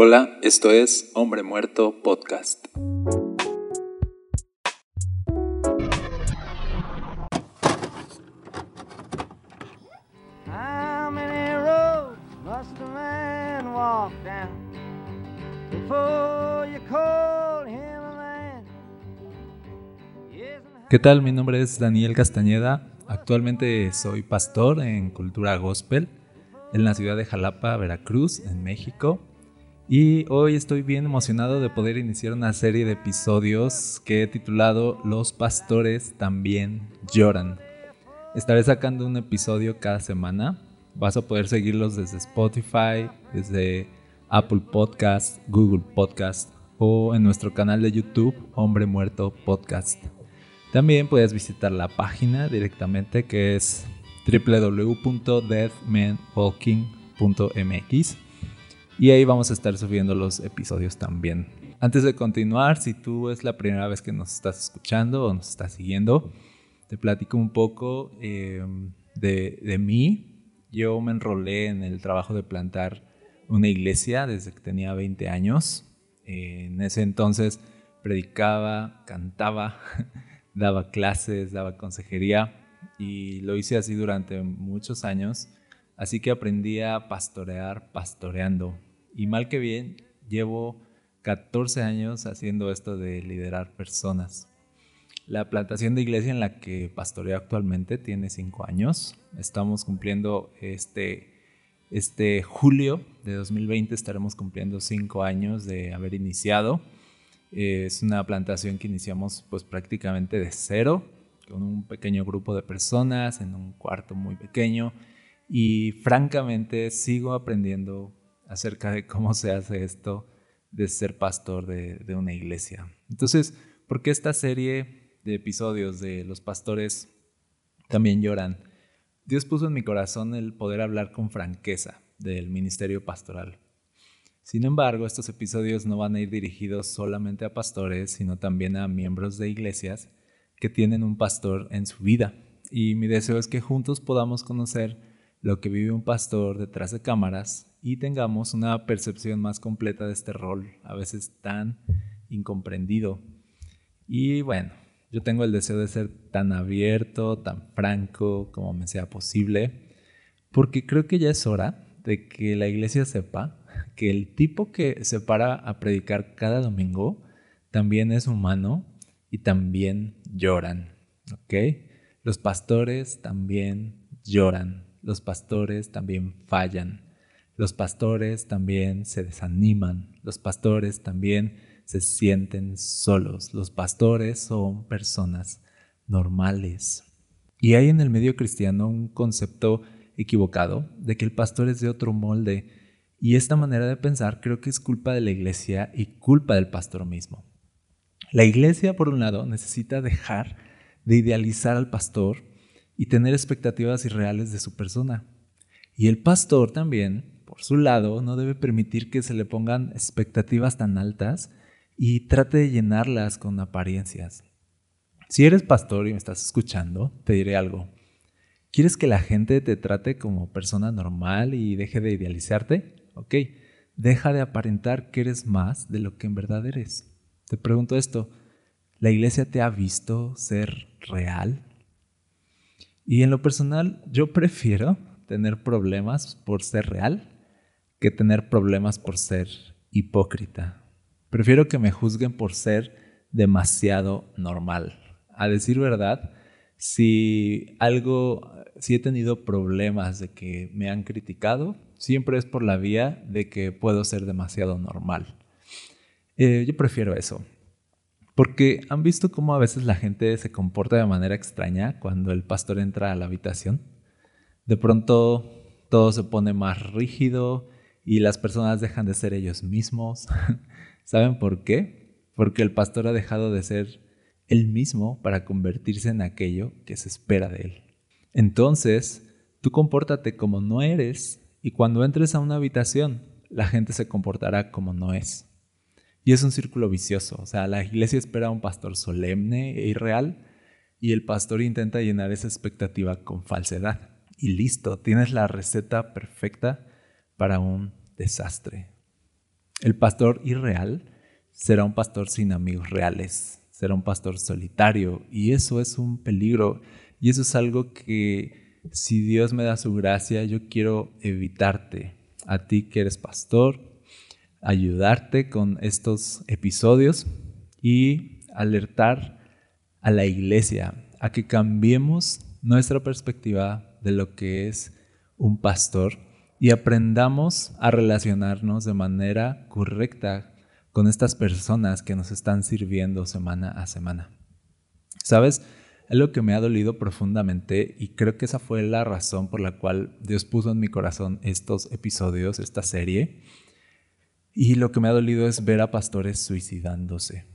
Hola, esto es Hombre Muerto Podcast. How many roads must a man walk down before you call him a man? Yes, and ¿Qué tal? Mi nombre es Daniel Castañeda. Actualmente soy pastor en Cultura Gospel en la ciudad de Jalapa, Veracruz, en México. Y hoy estoy bien emocionado de poder iniciar una serie de episodios que he titulado Los pastores también lloran. Estaré sacando un episodio cada semana. Vas a poder seguirlos desde Spotify, desde Apple Podcast, Google Podcast o en nuestro canal de YouTube Hombre Muerto Podcast. También puedes visitar la página directamente que es www.deadmanwalking.mx y ahí vamos a estar subiendo los episodios también. Antes de continuar, si tú es la primera vez que nos estás escuchando o nos estás siguiendo, te platico un poco eh, de, mí. Yo me enrolé en el trabajo de plantar una iglesia desde que tenía 20 años. En ese entonces predicaba, cantaba, daba clases, daba consejería y lo hice así durante muchos años. Así que aprendí a pastorear pastoreando. Y mal que bien, llevo 14 años haciendo esto de liderar personas. La plantación de iglesia en la que pastoreo actualmente tiene 5 años. Estamos cumpliendo este, este julio de 2020, estaremos cumpliendo 5 años de haber iniciado. Es una plantación que iniciamos pues prácticamente de cero, con un pequeño grupo de personas en un cuarto muy pequeño y francamente sigo aprendiendo acerca de cómo se hace esto de ser pastor de, una iglesia. Entonces, ¿por qué esta serie de episodios de los pastores también lloran? Dios puso en mi corazón el poder hablar con franqueza del ministerio pastoral. Sin embargo, estos episodios no van a ir dirigidos solamente a pastores, sino también a miembros de iglesias que tienen un pastor en su vida. Y mi deseo es que juntos podamos conocer lo que vive un pastor detrás de cámaras y tengamos una percepción más completa de este rol, a veces tan incomprendido. Y bueno, yo tengo el deseo de ser tan abierto, tan franco como me sea posible, porque creo que ya es hora de que la iglesia sepa que el tipo que se para a predicar cada domingo también es humano y también lloran, ¿ok? Los pastores también lloran, los pastores también fallan, los pastores también se desaniman, los pastores también se sienten solos, los pastores son personas normales. Y hay en el medio cristiano un concepto equivocado de que el pastor es de otro molde y esta manera de pensar creo que es culpa de la iglesia y culpa del pastor mismo. La iglesia, por un lado, necesita dejar de idealizar al pastor y tener expectativas irreales de su persona. Y el pastor también, por su lado, no debe permitir que se le pongan expectativas tan altas y trate de llenarlas con apariencias. Si eres pastor y me estás escuchando, te diré algo. ¿Quieres que la gente te trate como persona normal y deje de idealizarte? Ok, deja de aparentar que eres más de lo que en verdad eres. Te pregunto esto, ¿la iglesia te ha visto ser real? Y en lo personal, yo prefiero tener problemas por ser real que tener problemas por ser hipócrita. Prefiero que me juzguen por ser demasiado normal. A decir verdad, si algo, si he tenido problemas de que me han criticado, siempre es por la vía de que puedo ser demasiado normal. Eh, yo prefiero eso. Porque han visto cómo a veces la gente se comporta de manera extraña cuando el pastor entra a la habitación. De pronto todo se pone más rígido y las personas dejan de ser ellos mismos. ¿Saben por qué? Porque el pastor ha dejado de ser él mismo para convertirse en aquello que se espera de él. Entonces, tú compórtate como no eres y cuando entres a una habitación, la gente se comportará como no es. Y es un círculo vicioso. O sea, la iglesia espera a un pastor solemne e irreal y el pastor intenta llenar esa expectativa con falsedad. Y listo, tienes la receta perfecta para un desastre. El pastor irreal será un pastor sin amigos reales, será un pastor solitario y eso es un peligro y eso es algo que si Dios me da su gracia, yo quiero evitarte. A ti que eres pastor, ayudarte con estos episodios y alertar a la iglesia a que cambiemos nuestra perspectiva de lo que es un pastor y aprendamos a relacionarnos de manera correcta con estas personas que nos están sirviendo semana a semana. ¿Sabes? Es lo que me ha dolido profundamente y creo que esa fue la razón por la cual Dios puso en mi corazón estos episodios, esta serie. Y lo que me ha dolido es ver a pastores suicidándose.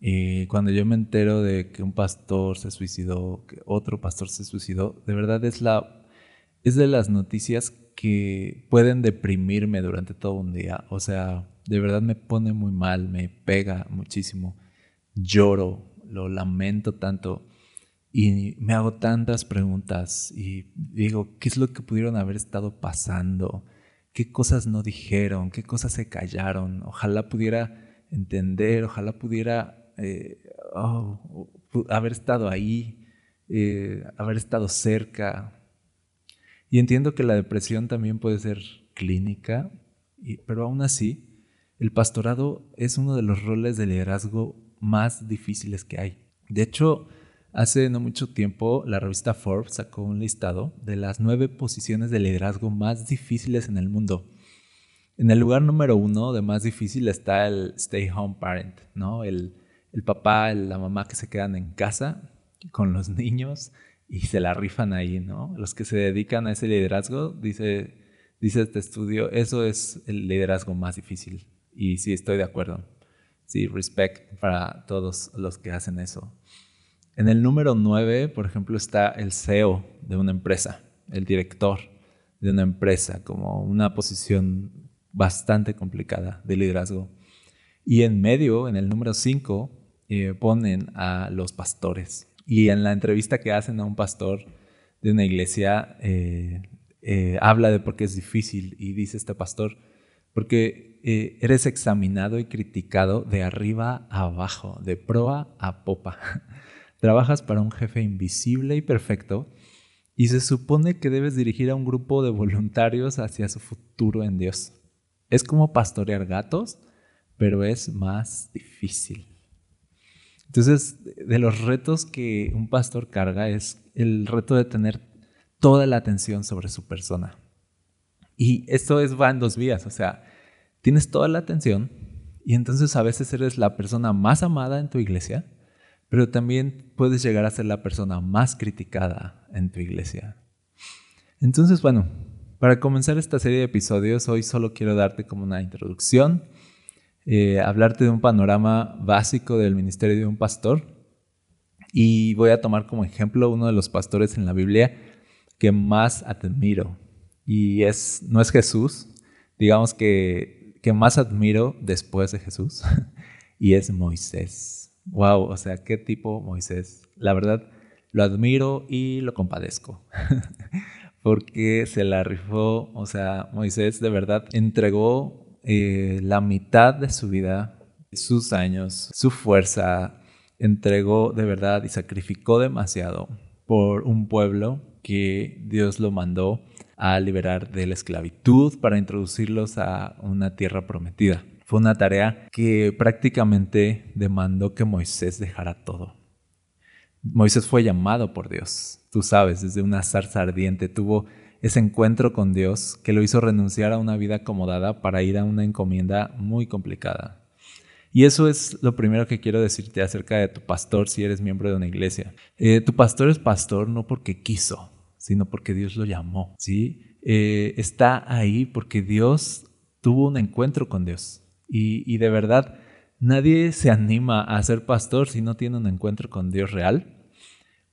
Y cuando yo me entero de que un pastor se suicidó, que otro pastor se suicidó, de verdad es la es de las noticias que pueden deprimirme durante todo un día. O sea, de verdad me pone muy mal, me pega muchísimo. Lloro, lo lamento tanto y me hago tantas preguntas y digo, ¿qué es lo que pudieron haber estado pasando? ¿Qué cosas no dijeron? ¿Qué cosas se callaron? Ojalá pudiera entender, ojalá pudiera eh, oh, haber estado ahí, eh, haber estado cerca. Y entiendo que la depresión también puede ser clínica, pero aún así, el pastorado es uno de los roles de liderazgo más difíciles que hay. De hecho, hace no mucho tiempo la revista Forbes sacó un listado de las nueve posiciones de liderazgo más difíciles en el mundo. En el lugar número uno de más difícil está el stay home parent, ¿no? El, el papá, la mamá que se quedan en casa con los niños y se la rifan ahí, ¿no? Los que se dedican a ese liderazgo, dice, dice este estudio, eso es el liderazgo más difícil. Y sí, estoy de acuerdo. Sí, respect para todos los que hacen eso. En el número 9, por ejemplo, está el CEO de una empresa, el director de una empresa, como una posición bastante complicada de liderazgo. Y en medio, en el número 5, eh, ponen a los pastores. Y en la entrevista que hacen a un pastor de una iglesia, eh, eh, habla de por qué es difícil y dice este pastor, porque eh, eres examinado y criticado de arriba a abajo, de proa a popa. Trabajas para un jefe invisible y perfecto y se supone que debes dirigir a un grupo de voluntarios hacia su futuro en Dios. Es como pastorear gatos, pero es más difícil. Entonces, de los retos que un pastor carga es el reto de tener toda la atención sobre su persona. Y esto es, va en dos vías, o sea, tienes toda la atención y entonces a veces eres la persona más amada en tu iglesia, pero también puedes llegar a ser la persona más criticada en tu iglesia. Entonces, bueno, para comenzar esta serie de episodios, hoy solo quiero darte como una introducción, eh, hablarte de un panorama básico del ministerio de un pastor y voy a tomar como ejemplo uno de los pastores en la Biblia que más admiro y es, no es Jesús, digamos que, que más admiro después de Jesús, y es Moisés. Wow, o sea, qué tipo Moisés. La verdad, lo admiro y lo compadezco. Porque se la rifó, o sea, Moisés de verdad entregó eh, la mitad de su vida, sus años, su fuerza, entregó de verdad y sacrificó demasiado por un pueblo que Dios lo mandó a liberar de la esclavitud para introducirlos a una tierra prometida. Fue una tarea que prácticamente demandó que Moisés dejara todo. Moisés fue llamado por Dios, tú sabes, desde una zarza ardiente tuvo ese encuentro con Dios que lo hizo renunciar a una vida acomodada para ir a una encomienda muy complicada. Y eso es lo primero que quiero decirte acerca de tu pastor si eres miembro de una iglesia. Eh, tu pastor es pastor no porque quiso, sino porque Dios lo llamó, ¿sí? Eh, está ahí porque Dios tuvo un encuentro con Dios. Y, de verdad, nadie se anima a ser pastor si no tiene un encuentro con Dios real.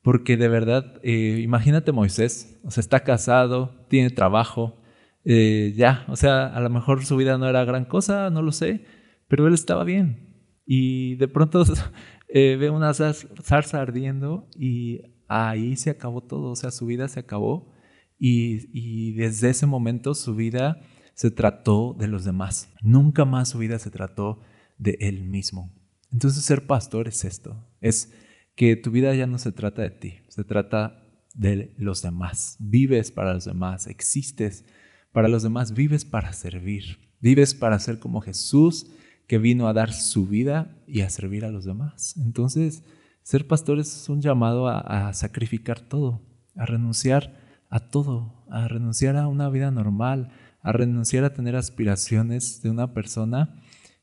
Porque de verdad, eh, imagínate Moisés, o sea, está casado, tiene trabajo, eh, ya, o sea, a lo mejor su vida no era gran cosa, no lo sé, pero él estaba bien. Y de pronto ve una zarza ardiendo y ahí se acabó todo, o sea, su vida se acabó y, desde ese momento su vida se trató de los demás. Nunca más su vida se trató de él mismo. Entonces ser pastor es esto, es que tu vida ya no se trata de ti, se trata de los demás. Vives para los demás, existes para los demás, vives para servir, vives para ser como Jesús que vino a dar su vida y a servir a los demás. Entonces, ser pastor es un llamado a sacrificar todo, a renunciar a todo, a renunciar a una vida normal, a renunciar a tener aspiraciones de una persona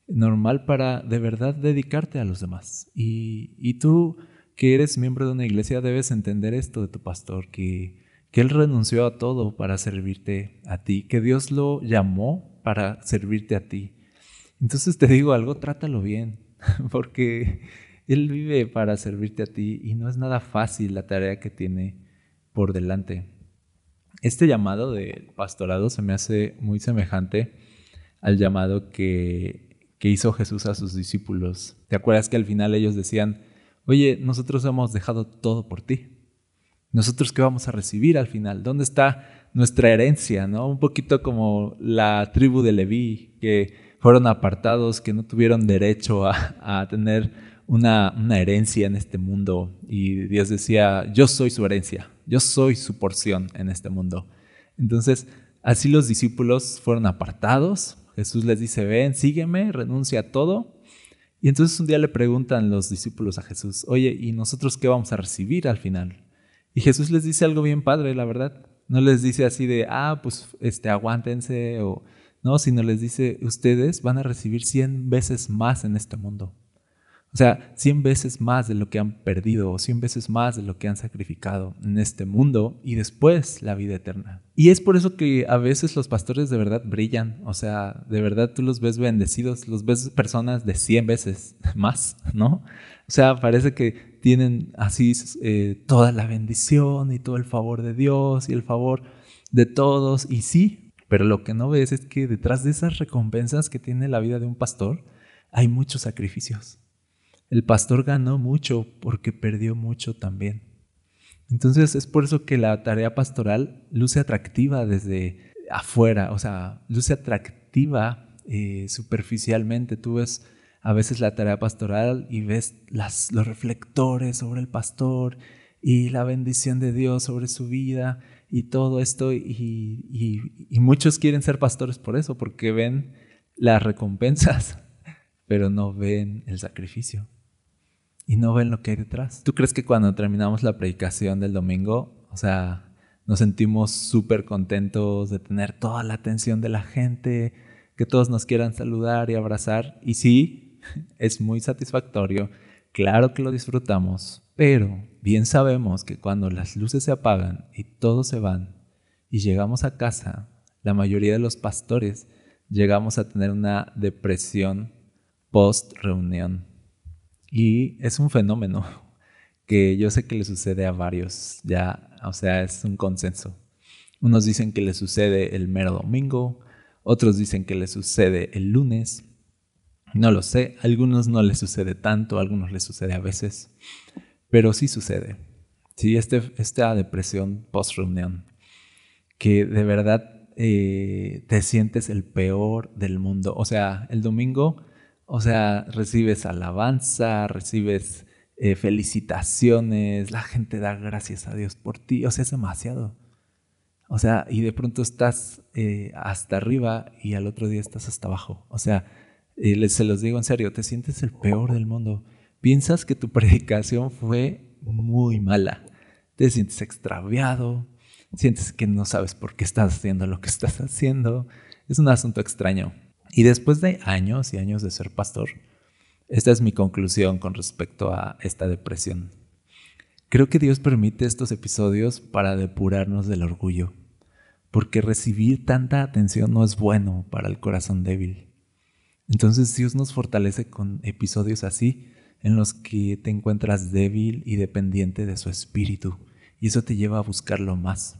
normal para de verdad dedicarte a los demás. Y, tú que eres miembro de una iglesia debes entender esto de tu pastor, que, que él renunció a todo para servirte a ti, que Dios lo llamó para servirte a ti. Entonces te digo algo, trátalo bien, porque Él vive para servirte a ti y no es nada fácil la tarea que tiene por delante. Este llamado del pastorado se me hace muy semejante al llamado que, que hizo Jesús a sus discípulos. ¿Te acuerdas que al final ellos decían, oye, nosotros hemos dejado todo por ti? ¿Nosotros qué vamos a recibir al final? ¿Dónde está nuestra herencia? ¿no? Un poquito como la tribu de Leví, que fueron apartados, que no tuvieron derecho a, tener una, una, herencia en este mundo. Y Dios decía, yo soy su herencia, yo soy su porción en este mundo. Entonces, así los discípulos fueron apartados. Jesús les dice, ven, sígueme, renuncia a todo. Y entonces un día le preguntan los discípulos a Jesús, oye, ¿y nosotros qué vamos a recibir al final? Y Jesús les dice algo bien padre, la verdad. No les dice así de, ah, pues este, aguántense o no, sino les dice, ustedes van a recibir cien veces más en este mundo. O sea, 100 veces más de lo que han perdido o 100 veces más de lo que han sacrificado en este mundo y después la vida eterna. Y es por eso que a veces los pastores de verdad brillan, o sea, de verdad tú los ves bendecidos, los ves personas de 100 veces más, ¿no? O sea, parece que tienen así eh, toda la bendición y todo el favor de Dios y el favor de todos, y sí, pero lo que no ves es que detrás de esas recompensas que tiene la vida de un pastor hay muchos sacrificios el pastor ganó mucho porque perdió mucho también. Entonces es por eso que la tarea pastoral luce atractiva desde afuera, o sea, luce atractiva eh, superficialmente. Tú ves a veces la tarea pastoral y ves los reflectores sobre el pastor y la bendición de Dios sobre su vida y todo esto. y muchos quieren ser pastores por eso, porque ven las recompensas, pero no ven el sacrificio y no ven lo que hay detrás. ¿Tú crees que cuando terminamos la predicación del domingo, o sea, nos sentimos súper contentos de tener toda la atención de la gente, que todos nos quieran saludar y abrazar? Y sí, es muy satisfactorio, claro que lo disfrutamos, pero bien sabemos que cuando las luces se apagan y todos se van y llegamos a casa, la mayoría de los pastores llegamos a tener una depresión post reunión y es un fenómeno que yo sé que le sucede a varios, ya, o sea, es un consenso. Unos dicen que le sucede el mero domingo, otros dicen que le sucede el lunes. No lo sé, a algunos no les sucede tanto, a algunos les sucede a veces, pero sí sucede. Sí, este, esta depresión post-reunión, que de verdad eh, te sientes el peor del mundo. O sea, el domingo o sea, recibes alabanza, recibes eh, felicitaciones, la gente da gracias a Dios por ti, o sea, es demasiado. O sea, y de pronto estás eh, hasta arriba y al otro día estás hasta abajo. O sea, eh, se los digo en serio, te sientes el peor del mundo. Piensas que tu predicación fue muy mala. Te sientes extraviado, sientes que no sabes por qué estás haciendo lo que estás haciendo. Es un asunto extraño. Y después de años y años de ser pastor, esta es mi conclusión con respecto a esta depresión. Creo que Dios permite estos episodios para depurarnos del orgullo, porque recibir tanta atención no es bueno para el corazón débil. Entonces Dios nos fortalece con episodios así en los que te encuentras débil y dependiente de su espíritu, y eso te lleva a buscarlo más.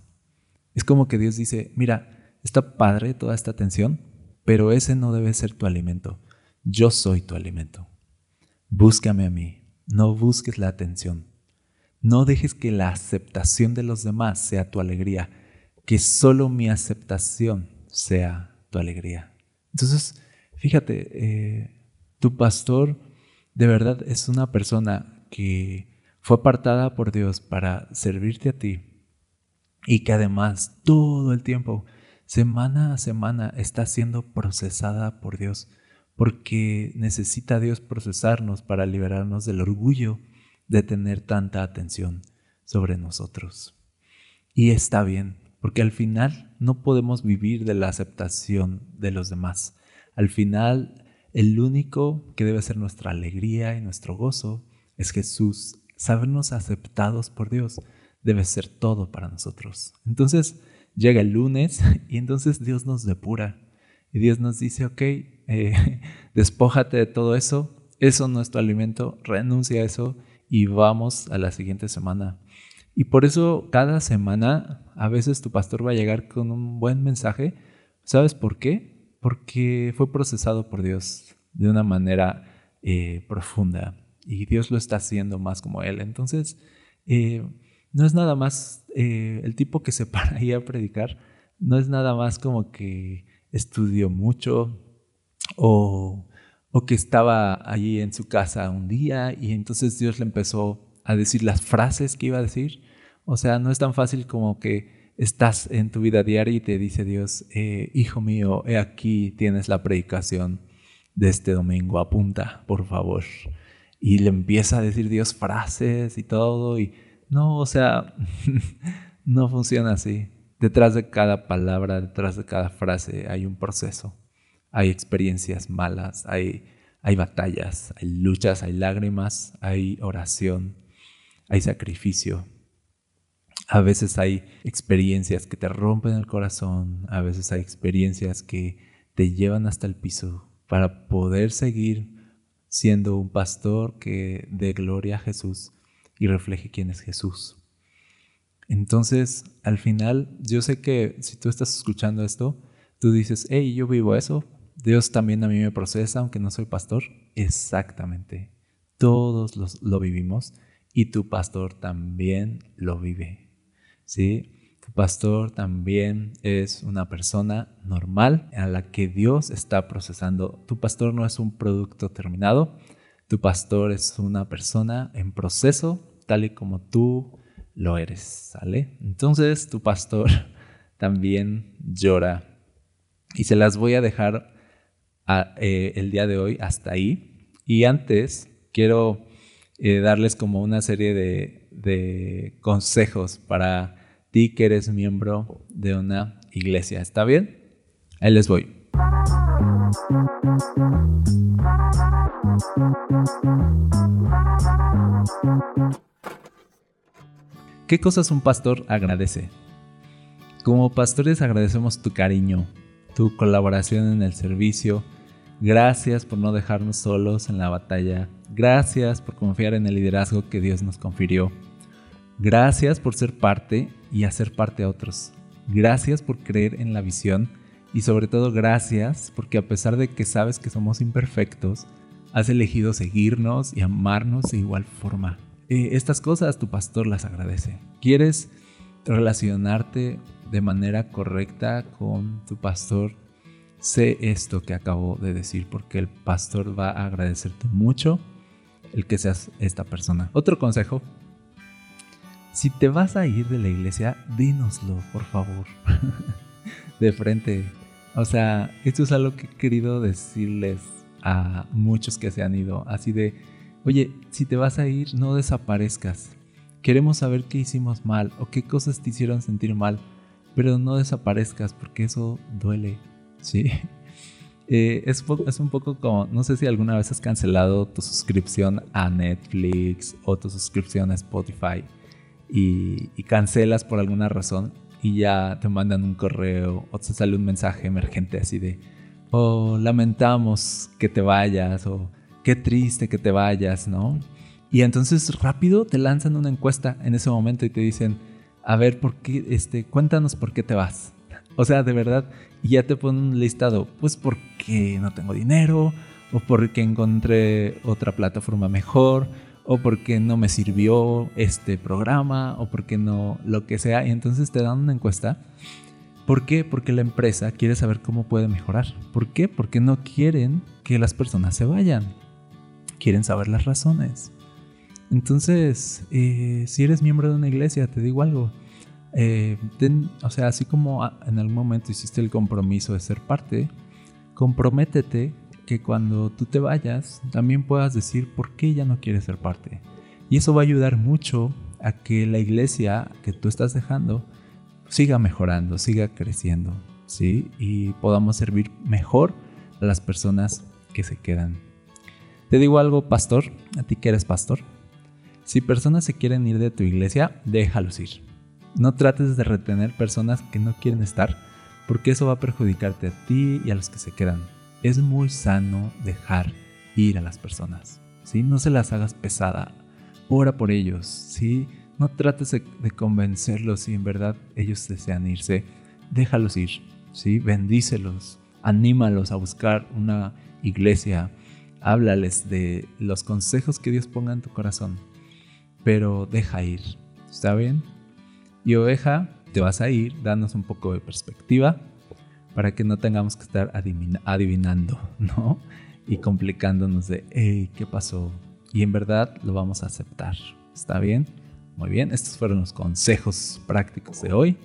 Es como que Dios dice, mira, está padre toda esta atención, pero ese no debe ser tu alimento. Yo soy tu alimento. Búscame a mí, no busques la atención. No dejes que la aceptación de los demás sea tu alegría, que solo mi aceptación sea tu alegría. Entonces, fíjate, eh, tu pastor de verdad es una persona que fue apartada por Dios para servirte a ti y que además todo el tiempo, semana a semana, está siendo procesada por Dios porque necesita Dios procesarnos para liberarnos del orgullo de tener tanta atención sobre nosotros. Y está bien, porque al final no podemos vivir de la aceptación de los demás. Al final, el único que debe ser nuestra alegría y nuestro gozo es Jesús. Sabernos aceptados por Dios debe ser todo para nosotros. Entonces llega el lunes y entonces Dios nos depura. Y Dios nos dice, ok, eh, despójate de todo eso, eso no es tu alimento, renuncia a eso y vamos a la siguiente semana. Y por eso cada semana a veces tu pastor va a llegar con un buen mensaje. ¿Sabes por qué? Porque fue procesado por Dios de una manera eh, profunda y Dios lo está haciendo más como Él. Entonces, eh, no es nada más eh, el tipo que se para ahí a predicar, no es nada más como que estudió mucho o, o que estaba allí en su casa un día y entonces Dios le empezó a decir las frases que iba a decir. O sea, no es tan fácil como que estás en tu vida diaria y te dice Dios, eh, hijo mío, he aquí tienes la predicación de este domingo, apunta, por favor. Y le empieza a decir Dios frases y todo, y no, o sea, no funciona así. Detrás de cada palabra, detrás de cada frase hay un proceso, hay experiencias malas, hay hay batallas, hay luchas, hay lágrimas, hay oración, hay sacrificio. A veces hay experiencias que te rompen el corazón, a veces hay experiencias que te llevan hasta el piso para poder seguir siendo un pastor que dé gloria a Jesús y refleje quién es Jesús. Entonces, al final, yo sé que si tú estás escuchando esto, tú dices, hey, yo vivo eso, Dios también a mí me procesa, aunque no soy pastor. Exactamente. Todos lo vivimos y tu pastor también lo vive. ¿Sí? Tu pastor también es una persona normal a la que Dios está procesando. Tu pastor no es un producto terminado. Tu pastor es una persona en proceso, tal y como tú lo eres. ¿Sale? Entonces tu pastor también llora. Y se las voy a dejar eh, el día de hoy hasta ahí. Y antes quiero eh, darles como una serie de, de consejos para ti que eres miembro de una iglesia. ¿Está bien? Ahí les voy. ¿Qué cosas un pastor agradece? Como pastores agradecemos tu cariño, tu colaboración en el servicio, Gracias por no dejarnos solos en la batalla. Gracias por confiar en el liderazgo que Dios nos confirió. Gracias por ser parte y hacer parte a otros. Gracias por creer en la visión y sobre todo gracias porque a pesar de que sabes que somos imperfectos, has elegido seguirnos y amarnos de igual forma. Eh, estas cosas tu pastor las agradece. ¿Quieres relacionarte de manera correcta con tu pastor? sé esto que acabo de decir porque el pastor va a agradecerte mucho el que seas esta persona. Otro consejo, si te vas a ir de la iglesia, dínoslo, por favor, de frente. O sea, esto es algo que he querido decirles a muchos que se han ido, así de, oye, si te vas a ir, no desaparezcas. Queremos saber qué hicimos mal o qué cosas te hicieron sentir mal, pero no desaparezcas porque eso duele. Sí. Eh, es, un poco como, no sé si alguna vez has cancelado tu suscripción a Netflix o tu suscripción a Spotify y, cancelas por alguna razón y ya te mandan un correo o te sale un mensaje emergente así de, oh, lamentamos que te vayas o qué triste que te vayas, ¿no? Y entonces rápido te lanzan una encuesta en ese momento y te dicen, a ver, ¿por qué, este, cuéntanos por qué te vas. O sea, de verdad, y ya te ponen un listado, pues porque no tengo dinero, o porque encontré otra plataforma mejor, o porque no me sirvió este programa, o porque no, lo que sea. Y entonces te dan una encuesta. ¿Por qué? Porque la empresa quiere saber cómo puede mejorar. ¿Por qué? Porque no quieren que las personas se vayan. Quieren saber las razones. Entonces, eh, si eres miembro de una iglesia, te digo algo. Eh, o sea, así como en algún momento hiciste el compromiso de ser parte, comprométete que cuando tú te vayas también puedas decir por qué ya no quieres ser parte. Y eso va a ayudar mucho a que la iglesia que tú estás dejando siga mejorando, siga creciendo, ¿sí? Y podamos servir mejor a las personas que se quedan. Te digo algo, pastor, a ti que eres pastor. Si personas se quieren ir de tu iglesia, déjalos ir. No trates de retener personas que no quieren estar, porque eso va a perjudicarte a ti y a los que se quedan. Es muy sano dejar ir a las personas. ¿sí? No se las hagas pesada. Ora por ellos. ¿sí? No trates de, convencerlos si en verdad ellos desean irse. Déjalos ir. ¿sí? Bendícelos. Anímalos a buscar una iglesia. Háblales de los consejos que Dios ponga en tu corazón pero deja ir. ¿Está bien? Y oveja, te vas a ir, danos un poco de perspectiva para que no tengamos que estar adivinando, ¿no? Y complicándonos de, hey, ¿qué pasó? Y en verdad lo vamos a aceptar. ¿Está bien? Muy bien, estos fueron los consejos prácticos de hoy.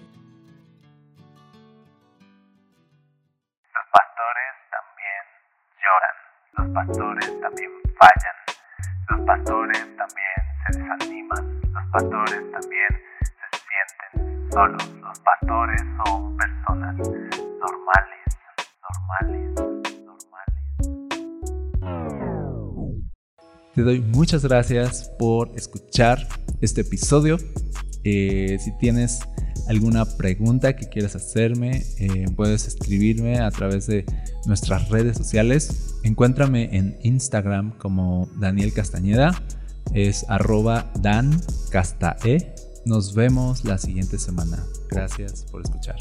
Solos. Los pastores son personas normales, normales, normales. Te doy muchas gracias por escuchar este episodio. Eh, si tienes alguna pregunta que quieras hacerme, eh, puedes escribirme a través de nuestras redes sociales. Encuéntrame en Instagram como Daniel Castañeda es arroba dancastae. Nos vemos la siguiente semana. Gracias por escuchar.